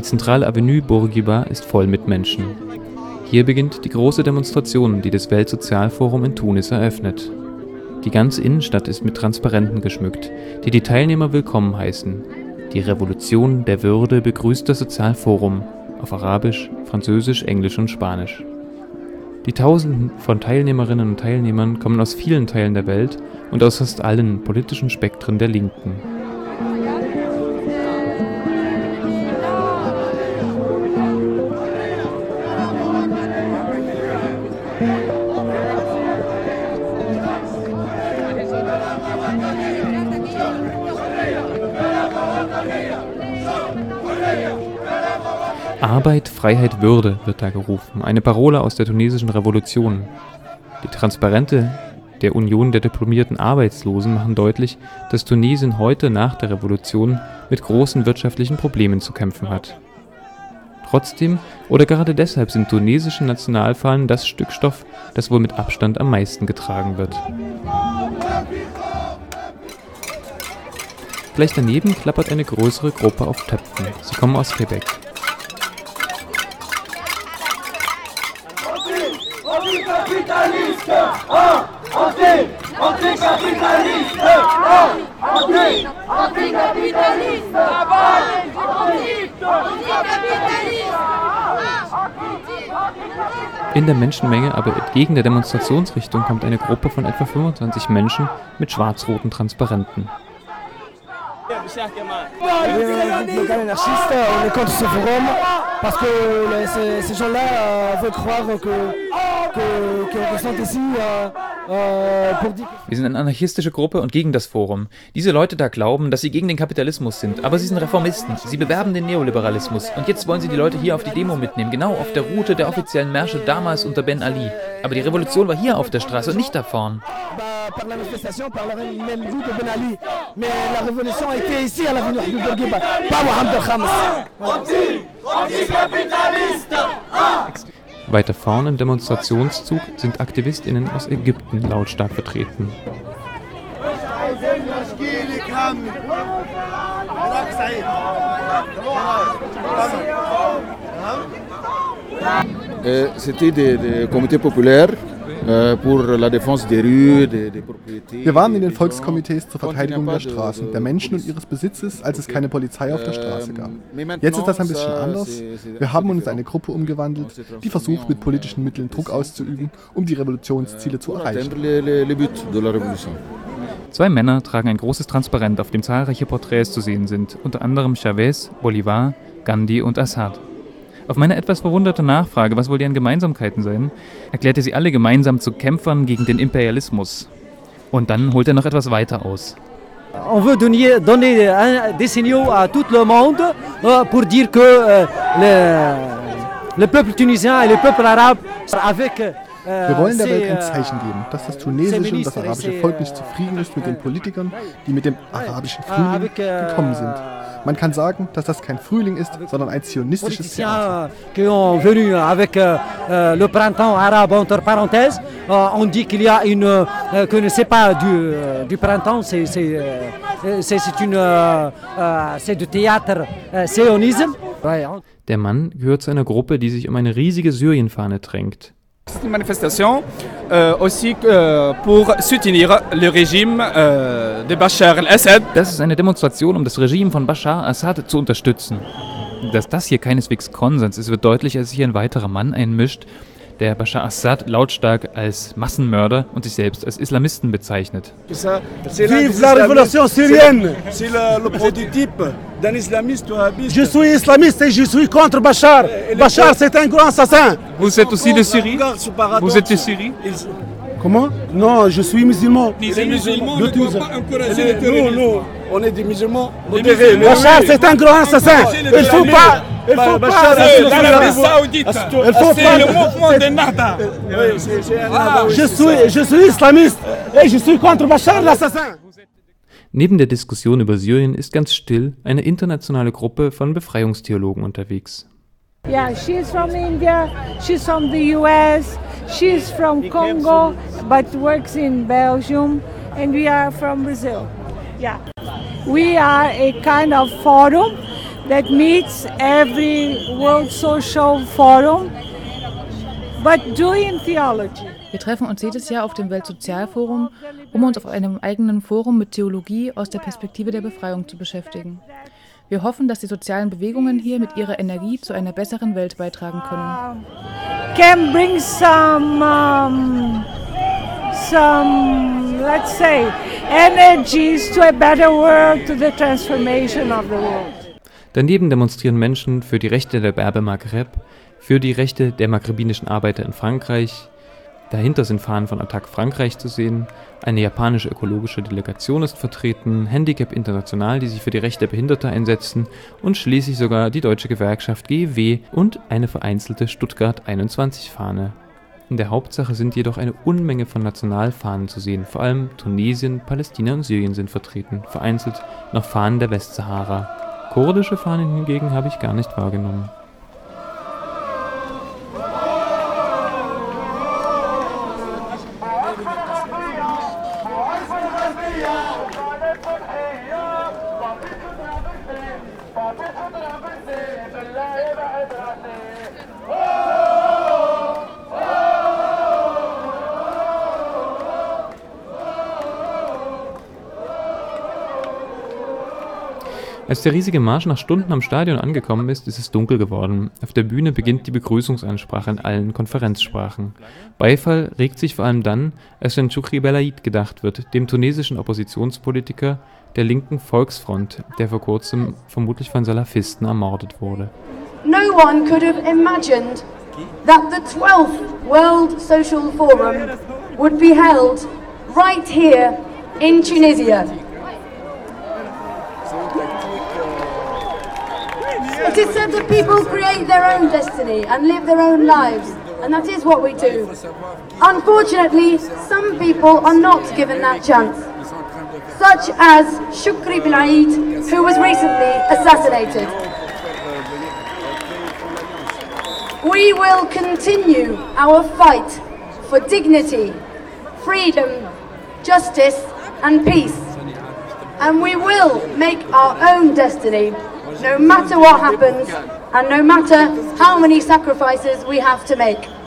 Die zentrale Avenue Bourguiba ist voll mit Menschen. Hier beginnt die große Demonstration, die das Weltsozialforum in Tunis eröffnet. Die ganze Innenstadt ist mit Transparenten geschmückt, die die Teilnehmer willkommen heißen. Die Revolution der Würde begrüßt das Sozialforum auf Arabisch, Französisch, Englisch und Spanisch. Die Tausenden von Teilnehmerinnen und Teilnehmern kommen aus vielen Teilen der Welt und aus fast allen politischen Spektren der Linken. Arbeit, Freiheit, Würde wird da gerufen, eine Parole aus der tunesischen Revolution. Die Transparente der Union der diplomierten Arbeitslosen machen deutlich, dass Tunesien heute nach der Revolution mit großen wirtschaftlichen Problemen zu kämpfen hat. Trotzdem oder gerade deshalb sind tunesische Nationalfahnen das Stück Stoff, das wohl mit Abstand am meisten getragen wird. Gleich daneben klappert eine größere Gruppe auf Töpfen. Sie kommen aus Quebec. In der Menschenmenge, aber entgegen der Demonstrationsrichtung, kommt eine Gruppe von etwa 25 Menschen mit schwarz-roten Transparenten. Que euh, que, que, que, que euh, pour dire. Wir sind eine anarchistische Gruppe und gegen das Forum. Diese Leute da glauben, dass sie gegen den Kapitalismus sind, aber sie sind Reformisten. Sie bewerben den Neoliberalismus und jetzt wollen sie die Leute hier auf die Demo mitnehmen, genau auf der Route der offiziellen Märsche damals unter Ben Ali. Aber die Revolution war hier auf der Straße und nicht da vorn. Bah, Weiter vorn im Demonstrationszug sind AktivistInnen aus Ägypten lautstark vertreten. Euh, C'était des, des comités populaires propriétés. Wir waren in den Volkskomitees zur Verteidigung der Straßen, der Menschen und ihres Besitzes, als es keine Polizei auf der Straße gab. Jetzt ist das ein bisschen anders. Wir haben uns in eine Gruppe umgewandelt, die versucht, mit politischen Mitteln Druck auszuüben, um die Revolutionsziele zu pour erreichen. Zwei Männer tragen ein großes Transparent, auf dem zahlreiche Porträts zu sehen sind, unter anderem Chavez, Bolivar, Gandhi und Assad. Auf meine etwas verwunderte Nachfrage, was wohl deren Gemeinsamkeiten seien, erklärte sie alle gemeinsam zu Kämpfern gegen den Imperialismus. Und dann holt er noch etwas weiter aus. On veut donner, donner un- des signaux à tout le monde euh, pour dire que euh, le, le peuple tunisien et le peuple arabe, avec euh, Wir wollen der Welt ein euh, Zeichen geben, dass das tunesische und das arabische Volk nicht zufrieden ist mit den Politikern, die mit dem arabischen Frühling avec, euh, gekommen sind. Man kann sagen, dass das kein Frühling ist, sondern ein zionistisches Theater. politiciens qui ont venu avec euh, euh, le printemps arabe entre parenthèses. Euh, on dit qu'il y a une euh, que ne c'est pas du, euh, du printemps, c'est c'est euh, c'est c'est une c'est du théâtre euh, sionisme. Der Mann gehört zu einer Gruppe, die sich um eine riesige Syrienfahne drängt. C'est manifestation euh, aussi euh, pour soutenir le régime euh, de Bachar el-Assad. Das ist eine Demonstration, um das Regime von Bashar Assad zu unterstützen. Dass das hier keineswegs Konsens ist, wird deutlich, als sich hier ein weiterer Mann einmischt, der Bashar Assad lautstark als Massenmörder und sich selbst als Islamisten bezeichnet. Vive la révolution syrienne C'est le, le prototype d'un islamiste wahhabiste. Je suis islamiste et je suis contre Bachar. Bachar, c'est un grand assassin. Vous êtes aussi de Syrie? Vous êtes de Syrie? Comment? Non, je suis musulman. Les musulmans ne doivent pas encourager Les- le terrorisme? Nous, nous, on est des musulmans modérés. Bachar, c'est un grand assassin. Il faut pas... Il faut pas... L'Arabie Saoudite Il faut C'est pas... le mouvement de Nahda c'est un- Je suis, je suis islamiste et je suis contre Bachar l'assassin. Neben der Diskussion über Syrien ist ganz still eine internationale Gruppe von Befreiungstheologen unterwegs. Yeah, she's from India, she's from the US, she's from Congo, but works in Belgium, and we are from Brazil. Yeah. We are a kind of forum that meets every World Social Forum, but doing theology. Wir treffen uns jedes Jahr auf dem Weltsozialforum, um uns auf einem eigenen Forum mit Theologie aus der Perspektive der Befreiung zu beschäftigen. Wir hoffen, dass die sozialen Bewegungen hier mit ihrer Energie zu einer besseren Welt beitragen können. Can bring some, um, some, let's say, energies to a better world, to the transformation of the world. Daneben demonstrieren Menschen für die Rechte der Berber Maghreb, für die Rechte der maghrebinischen Arbeiter in Frankreich. Dahinter sind Fahnen von Attac Frankreich zu sehen, eine japanische ökologische Delegation ist vertreten, Handicap International, die sich für die Rechte der Behinderten einsetzen und schließlich sogar die deutsche Gewerkschaft GEW und eine vereinzelte Stuttgart 21 Fahne. In der Hauptsache sind jedoch eine Unmenge von Nationalfahnen zu sehen, vor allem Tunesien, Palästina und Syrien sind vertreten, vereinzelt noch Fahnen der Westsahara. Kurdische Fahnen hingegen habe ich gar nicht wahrgenommen. Als der riesige Marsch nach Stunden am Stadion angekommen ist, ist es dunkel geworden. Auf der Bühne beginnt die Begrüßungsansprache in allen Konferenzsprachen. Beifall regt sich vor allem dann, als an Choukri Belaid gedacht wird, dem tunesischen Oppositionspolitiker der linken Volksfront, der vor kurzem vermutlich von Salafisten ermordet wurde. No one could have imagined that the 12th World Social Forum would be held right here in Tunisia. Is said that people create their own destiny and live their own lives, and that is what we do. Unfortunately, some people are not given that chance, such as Shukri bin Aid, who was recently assassinated. We will continue our fight for dignity, freedom, justice, and peace. And we will make our own destiny no matter what happens and no matter how many sacrifices we have to make.